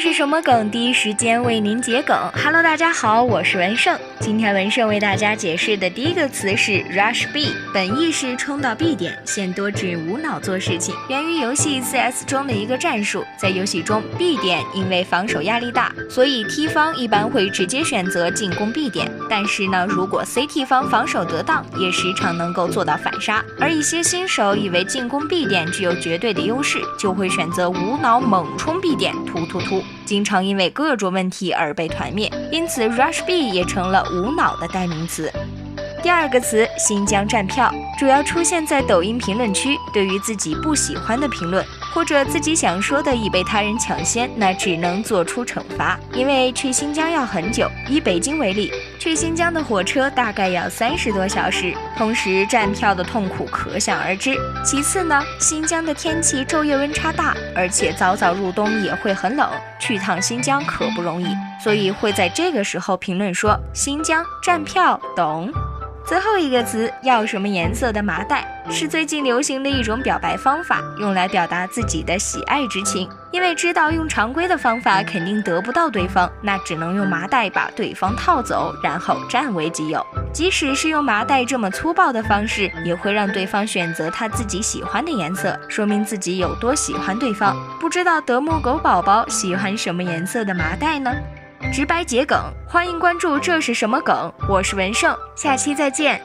是什么梗？第一时间为您解梗。Hello，大家好，我是文胜。今天文胜为大家解释的第一个词是 rush B，本意是冲到 B 点，现多指无脑做事情，源于游戏 CS 中的一个战术。在游戏中，B 点因为防守压力大，所以 T 方一般会直接选择进攻 B 点。但是呢，如果 CT 方防守得当，也时常能够做到反杀。而一些新手以为进攻 B 点具有绝对的优势，就会选择无脑猛冲 B 点，突突突，经常因为各种问题而被团灭。因此，rush B 也成了。无脑的代名词。第二个词“新疆站票”主要出现在抖音评论区。对于自己不喜欢的评论，或者自己想说的已被他人抢先，那只能做出惩罚。因为去新疆要很久，以北京为例，去新疆的火车大概要三十多小时，同时站票的痛苦可想而知。其次呢，新疆的天气昼夜温差大，而且早早入冬也会很冷，去趟新疆可不容易。所以会在这个时候评论说：“新疆站票，懂。”最后一个词要什么颜色的麻袋是最近流行的一种表白方法，用来表达自己的喜爱之情。因为知道用常规的方法肯定得不到对方，那只能用麻袋把对方套走，然后占为己有。即使是用麻袋这么粗暴的方式，也会让对方选择他自己喜欢的颜色，说明自己有多喜欢对方。不知道德牧狗宝宝喜欢什么颜色的麻袋呢？直白桔梗，欢迎关注。这是什么梗？我是文胜，下期再见。